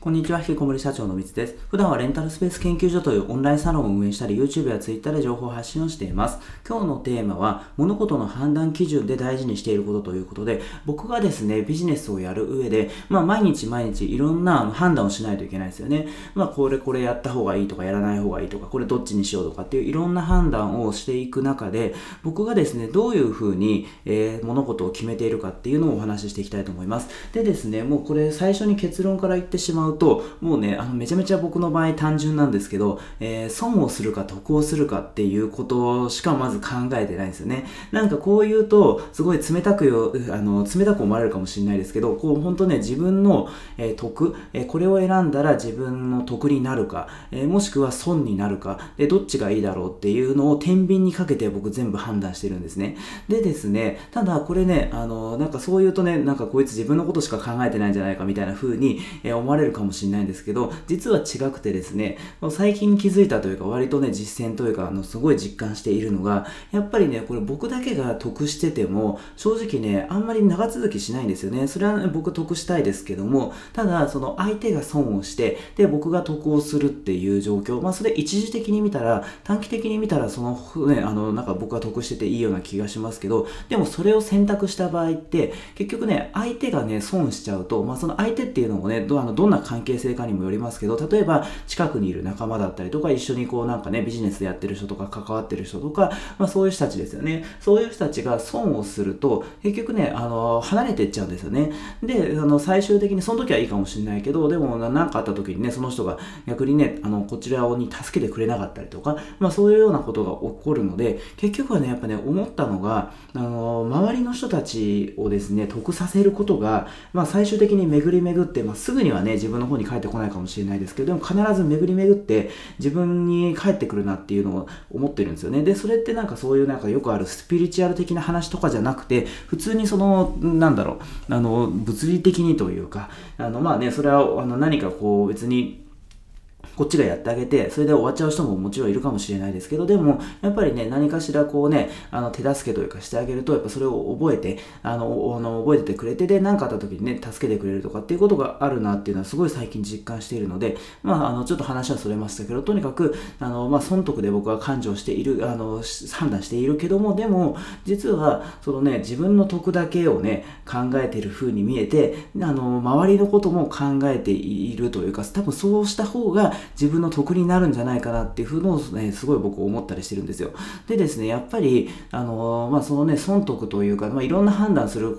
こんにちは、引きこもり社長のみつです。普段はレンタルスペース研究所というオンラインサロンを運営したり、YouTube や Twitter で情報発信をしています。今日のテーマは、物事の判断基準で大事にしていることということで、僕がですね、ビジネスをやる上で、まあ、毎日毎日いろんな判断をしないといけないですよね。まあ、これこれやった方がいいとか、やらない方がいいとか、これどっちにしようとかっていういろんな判断をしていく中で、僕がですね、どういうふうに、えー、物事を決めているかっていうのをお話ししていきたいと思います。でですね、もうこれ最初に結論から言ってしまうと、もうね、あのめちゃめちゃ僕の場合単純なんですけど、えー、損をするか得をするかっていうことしかまず考えてないんですよね。なんかこう言うと、すごい冷たくよ、あの、冷たく思われるかもしれないですけど、こう本当ね、自分の、えー、得、えー、これを選んだら自分の得になるか、えもしくは損になるか、で、どっちがいいだろうっていうのを天秤にかけて僕全部判断してるんですね。でですね、ただこれね、あの、なんかそう言うとね、なんかこいつ自分のことしか考えてないんじゃないかみたいな風に、え思われるかもしれないんですけど、実は違くてですね、最近気づいたというか、割とね、実践というか、あの、すごい実感しているのが、やっぱりね、これ僕だけが得してても、正直ね、あんまり長続きしないんですよね。それは、ね、僕得したいですけども、ただ、その相手が損をして、で、僕が得をするっていう状況、まあ、それ一時的に見たら、短期的に見たら、その、ね、あの、なんか僕が得してていいような気がしますけど、でもそれを選択した場合って、結局ね、相手がね、損しちゃうと、まあ、その相手っていうのもね、どあのどんな関係性かにもよりますけど、例えば近くにいる仲間だったりとか、一緒にこうなんかね、ビジネスでやってる人とか関わってる人とか、まあそういう人たちですよね。そういう人たちが損をすると、結局ね、あの、離れていっちゃうんですよね。で、あの、最終的にその時はいいかもしれないけど、でも何かあった時にね、その人が逆にね、あの、こちらに助けてくれなかったりとか、まあそういうようなことが起こるので、結局はね、やっぱね、思ったのが、あの、周りの人たちをですね、得させることが、まあ最終的に巡り巡って、まあすぐにはね、自分の方に返ってこないかもしれないですけど、でも必ず巡り巡って自分に返ってくるなっていうのを思ってるんですよね。で、それってなんかそういうなんかよくあるスピリチュアル的な話とかじゃなくて、普通にその、なんだろう、あの、物理的にというか、あの、まあね、それはあの何かこう別に、こっちがやってあげて、それで終わっちゃう人ももちろんいるかもしれないですけど、でも、やっぱりね、何かしらこうね、あの、手助けというかしてあげると、やっぱそれを覚えて、あの、あの覚えててくれて、で、何かあった時にね、助けてくれるとかっていうことがあるなっていうのはすごい最近実感しているので、まあ、あの、ちょっと話はそれましたけど、とにかく、あの、まあ、損得で僕は感情している、あの、判断しているけども、でも、実は、そのね、自分の得だけをね、考えている風に見えて、あの、周りのことも考えているというか、多分そうした方が自分の得になるんじゃないかなっていうふうのをね、すごい僕思ったりしてるんですよ。でですね、やっぱり、あのまあ、そのね、損得というか、まあ、いろんな判断する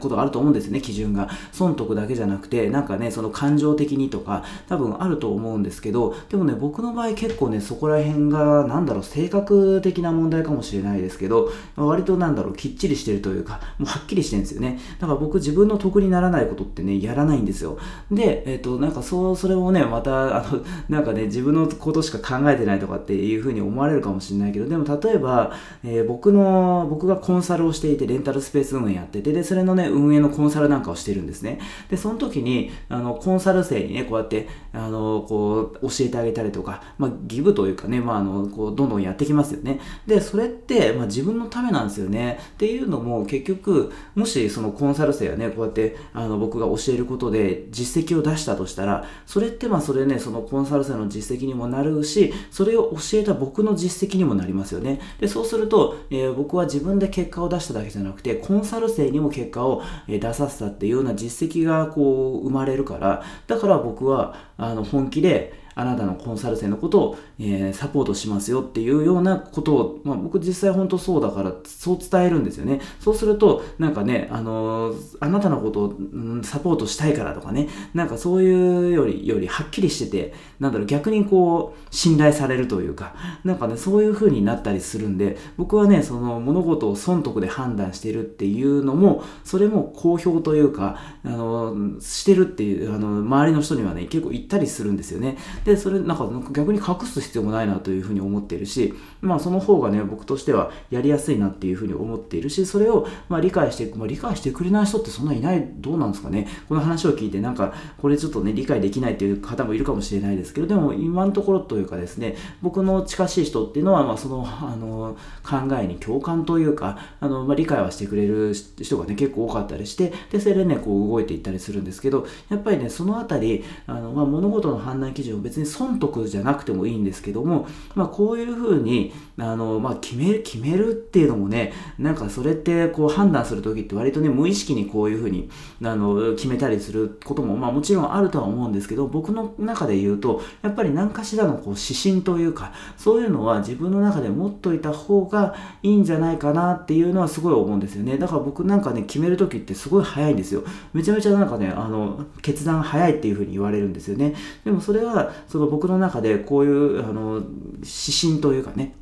ことがあると思うんですよね、基準が。損得だけじゃなくて、なんかね、その感情的にとか、多分あると思うんですけど、でもね、僕の場合結構ね、そこら辺が、なんだろう、性格的な問題かもしれないですけど、割となんだろう、きっちりしてるというか、もうはっきりしてるんですよね。だから僕自分の得にならないことってね、やらないんですよ。で、えっ、ー、と、なんかそう、それをね、また、あの、なんかね、自分のことしか考えてないとかっていうふうに思われるかもしれないけど、でも例えば、えー、僕の、僕がコンサルをしていて、レンタルスペース運営やってて、で、でそれのね、運営のコンサルなんかをしてるんですね。で、その時に、あの、コンサル生にね、こうやって、あの、こう、教えてあげたりとか、まあ、ギブというかね、まあ、あの、こう、どんどんやってきますよね。で、それって、まあ、自分のためなんですよね。っていうのも、結局、もし、そのコンサル生がね、こうやって、あの、僕が教えることで実績を出したとしたら、それって、まあ、それね、そのコンサル生の実績にもなるし、それを教えた僕の実績にもなりますよね。で、そうすると、えー、僕は自分で結果を出しただけじゃなくて、コンサル生にも結果を出させたっていうような実績がこう生まれるから、だから僕はあの本気で、あなたのコンサル生のことを、えー、サポートしますよっていうようなことを、まあ、僕実際本当そうだからそう伝えるんですよね。そうすると、なんかね、あのー、あなたのことを、うん、サポートしたいからとかね、なんかそういうより、よりはっきりしてて、なんだろう、逆にこう、信頼されるというか、なんかね、そういう風になったりするんで、僕はね、その物事を損得で判断してるっていうのも、それも好評というか、あのー、してるっていう、あの、周りの人にはね、結構言ったりするんですよね。で、それなんか逆に隠す必要もないなというふうに思っているし、まあその方がね、僕としてはやりやすいなっていうふうに思っているし、それをまあ理解して、まあ、理解してくれない人ってそんないない、どうなんですかね。この話を聞いてなんか、これちょっとね、理解できないっていう方もいるかもしれないですけど、でも今のところというかですね、僕の近しい人っていうのは、まあその、あの、考えに共感というか、あの、まあ理解はしてくれる人がね、結構多かったりして、で、それでね、こう動いていったりするんですけど、やっぱりね、そのあたり、あの、まあ物事の判断基準を別別に損得じゃなくてもいいんですけども、まあこういうふうに、あの、まあ決める、決めるっていうのもね、なんかそれってこう判断するときって割とね、無意識にこういうふうに、あの、決めたりすることも、まあもちろんあるとは思うんですけど、僕の中で言うと、やっぱり何かしらのこう指針というか、そういうのは自分の中で持っといた方がいいんじゃないかなっていうのはすごい思うんですよね。だから僕なんかね、決めるときってすごい早いんですよ。めちゃめちゃなんかね、あの、決断早いっていうふうに言われるんですよね。でもそれは、その僕の中でこういう、あの、指針というかね、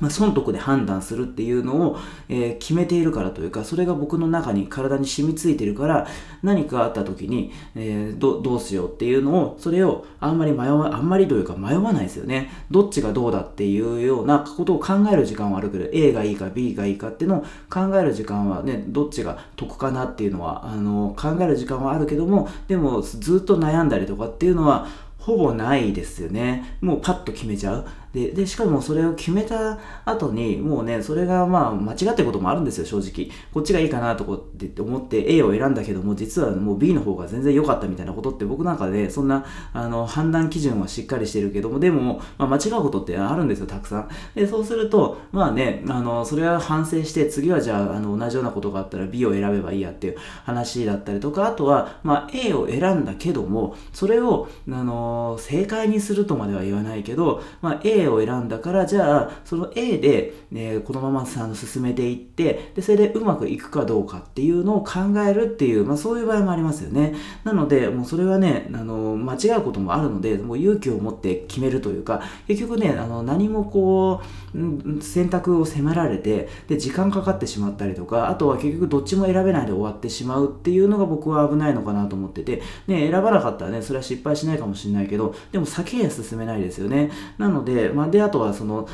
まあ、損得で判断するっていうのを、えー、決めているからというか、それが僕の中に体に染みついてるから、何かあった時に、えー、どどうしようっていうのを、それをあんまり迷わ、あんまりというか迷わないですよね。どっちがどうだっていうようなことを考える時間はあるけど、A がいいか B がいいかっていうのを考える時間はね、どっちが得かなっていうのは、あの、考える時間はあるけども、でもずっと悩んだりとかっていうのは、ほぼないですよね。もうパッと決めちゃう。で、で、しかもそれを決めた後に、もうね、それがまあ間違ってることもあるんですよ、正直。こっちがいいかなとかって思って A を選んだけども、実はもう B の方が全然良かったみたいなことって僕なんかで、そんな、あの、判断基準はしっかりしてるけども、でも、まあ、間違うことってあるんですよ、たくさん。で、そうすると、まあね、あの、それは反省して、次はじゃあ、あの、同じようなことがあったら B を選べばいいやっていう話だったりとか、あとは、まあ A を選んだけども、それを、あの、正解にするとまでは言わないけど、まあ A をを選んだから、じゃあ、その A で、ね、このままさん進めていって、で、それでうまくいくかどうかっていうのを考えるっていう、まあそういう場合もありますよね。なので、もうそれはね、あの、間違うこともあるので、もう勇気を持って決めるというか、結局ね、あの、何もこう、選択を迫られて、で、時間かかってしまったりとか、あとは結局どっちも選べないで終わってしまうっていうのが僕は危ないのかなと思ってて、ね、選ばなかったらね、それは失敗しないかもしれないけど、でも先へ進めないですよね。なので、まあ、で、あとはその、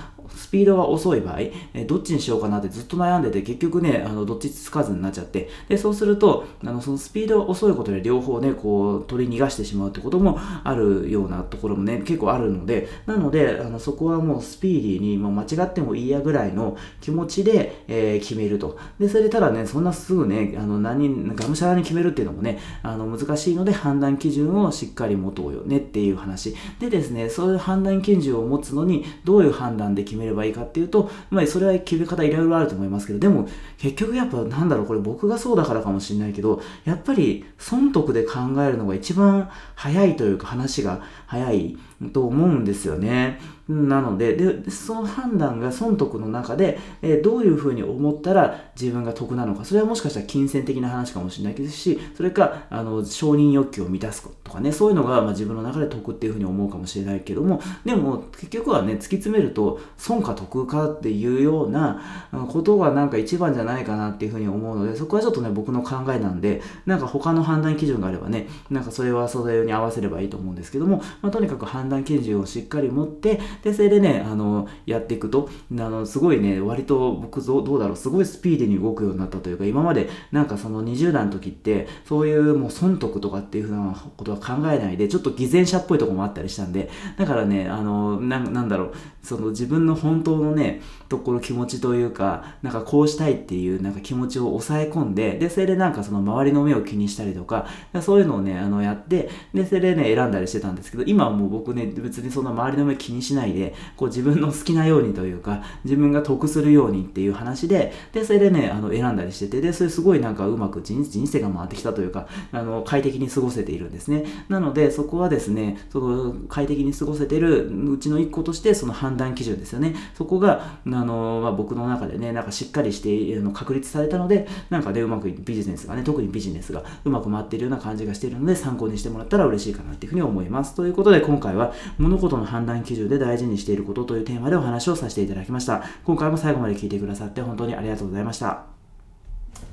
ピードが遅い場合、えどっちにしようかなってずっと悩んでて、結局ね、あの、どっちつかずになっちゃって、で、そうすると、あの、そのスピードが遅いことで両方ね、こう、取り逃がしてしまうってこともあるようなところもね、結構あるので、なので、あの、そこはもうスピーディーに、もう間違ってもいいやぐらいの気持ちで、えー、決めると。で、それただね、そんなすぐね、あの、何、がむしゃらに決めるっていうのもね、あの、難しいので判断基準をしっかり持とうよねっていう話。でですね、そういう判断基準を持つのに、どういう判断で決めればいいかっていうと、まあ、それは決め方いろいろあると思いますけど、でも、結局やっぱなんだろう、これ僕がそうだからかもしれないけど、やっぱり損得で考えるのが一番早いというか話が早いと思うんですよね。なので、で、その判断が損得の中で、えー、どういうふうに思ったら自分が得なのか、それはもしかしたら金銭的な話かもしれないですし、それか、あの、承認欲求を満たすとかね、そういうのが、まあ、自分の中で得っていうふうに思うかもしれないけども、でも、結局はね、突き詰めると、損か得かっていうようなことがなんか一番じゃないかなっていうふうに思うので、そこはちょっとね、僕の考えなんで、なんか他の判断基準があればね、なんかそれはそれに合わせればいいと思うんですけども、まあ、とにかく判断基準をしっかり持って、で、それでね、あの、やっていくと、あの、すごいね、割と僕どうだろう、すごいスピーディーに動くようになったというか、今までなんかその20代の時って、そういうもう損得とかっていうふうなことは考えないで、ちょっと偽善者っぽいとこもあったりしたんで、だからね、あの、ななんだろう、その自分の本当のね、ところ気持ちというか、なんかこうしたいっていうなんか気持ちを抑え込んで、で、それでなんかその周りの目を気にしたりとか、そういうのをね、あの、やって、で、それでね、選んだりしてたんですけど、今はもう僕ね、別にそんな周りの目気にしないで、こう自分の好きなようにというか、自分が得するようにっていう話で、で、それでね、あの、選んだりしてて、で、それすごいなんかうまく人生が回ってきたというか、あの、快適に過ごせているんですね。なので、そこはですね、その、快適に過ごせてるうちの一個として、その判断基準ですよね。そこが、あの、まあ、僕の中でね、なんかしっかりしてあの確立されたので、なんかね、うまくビジネスがね、特にビジネスがうまく回っているような感じがしているので、参考にしてもらったら嬉しいかなっていうふうに思います。ということで、今回は物事の判断基準で大大事にしていることというテーマでお話をさせていただきました。今回も最後まで聞いてくださって本当にありがとうございました。